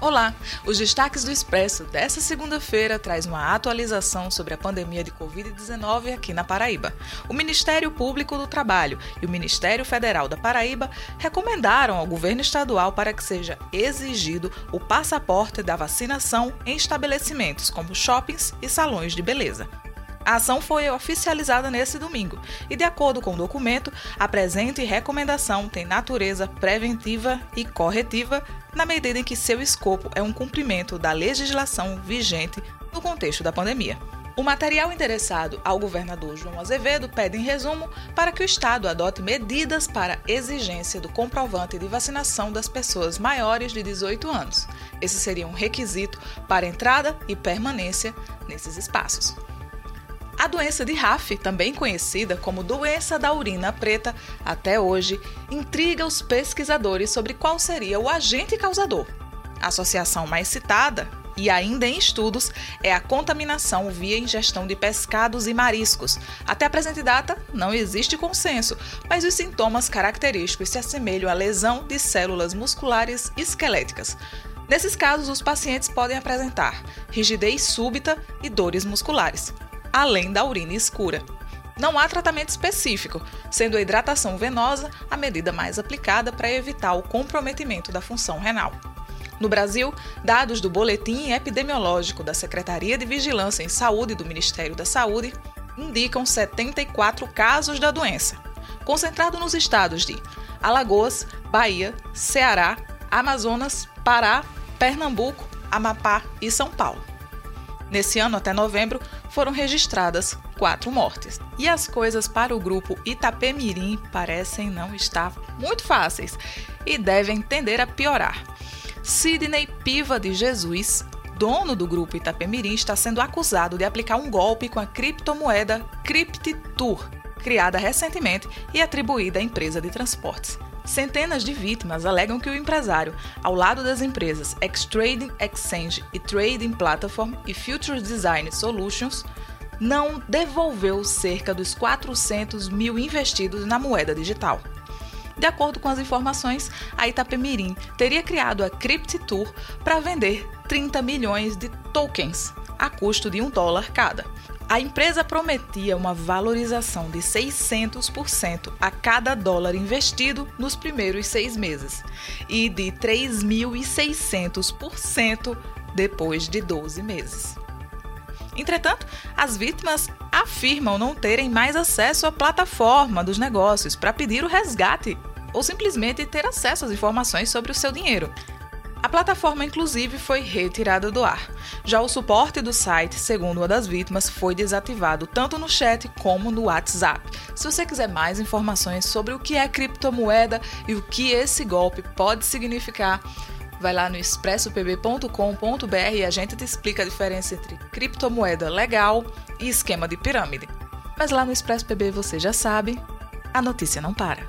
Olá! Os destaques do Expresso dessa segunda-feira traz uma atualização sobre a pandemia de Covid-19 aqui na Paraíba. O Ministério Público do Trabalho e o Ministério Federal da Paraíba recomendaram ao governo estadual para que seja exigido o passaporte da vacinação em estabelecimentos como shoppings e salões de beleza. A ação foi oficializada nesse domingo e, de acordo com o documento, a presente recomendação tem natureza preventiva e corretiva na medida em que seu escopo é um cumprimento da legislação vigente no contexto da pandemia. O material endereçado ao governador João Azevedo pede, em resumo, para que o Estado adote medidas para exigência do comprovante de vacinação das pessoas maiores de 18 anos. Esse seria um requisito para entrada e permanência nesses espaços. A doença de RAF, também conhecida como doença da urina preta, até hoje intriga os pesquisadores sobre qual seria o agente causador. A associação mais citada, e ainda em estudos, é a contaminação via ingestão de pescados e mariscos. Até a presente data, não existe consenso, mas os sintomas característicos se assemelham à lesão de células musculares esqueléticas. Nesses casos, os pacientes podem apresentar rigidez súbita e dores musculares além da urina escura. Não há tratamento específico, sendo a hidratação venosa a medida mais aplicada para evitar o comprometimento da função renal. No Brasil, dados do Boletim Epidemiológico da Secretaria de Vigilância em Saúde do Ministério da Saúde indicam 74 casos da doença, concentrado nos estados de Alagoas, Bahia, Ceará, Amazonas, Pará, Pernambuco, Amapá e São Paulo. Nesse ano, até novembro, foram registradas quatro mortes. E as coisas para o grupo Itapemirim parecem não estar muito fáceis e devem tender a piorar. Sidney Piva de Jesus, dono do grupo Itapemirim, está sendo acusado de aplicar um golpe com a criptomoeda CryptTour, criada recentemente e atribuída à empresa de transportes. Centenas de vítimas alegam que o empresário, ao lado das empresas X-Trading Exchange e Trading Platform e Future Design Solutions, não devolveu cerca dos 400 mil investidos na moeda digital. De acordo com as informações, a Itapemirim teria criado a CryptTour para vender 30 milhões de tokens a custo de um dólar cada. A empresa prometia uma valorização de 600% a cada dólar investido nos primeiros seis meses e de 3.600% depois de 12 meses. Entretanto, as vítimas afirmam não terem mais acesso à plataforma dos negócios para pedir o resgate ou simplesmente ter acesso às informações sobre o seu dinheiro. A plataforma, inclusive, foi retirada do ar. Já o suporte do site, segundo uma das vítimas, foi desativado tanto no chat como no WhatsApp. Se você quiser mais informações sobre o que é criptomoeda e o que esse golpe pode significar, vai lá no expressopb.com.br e a gente te explica a diferença entre criptomoeda legal e esquema de pirâmide. Mas lá no Expresso PB você já sabe, a notícia não para.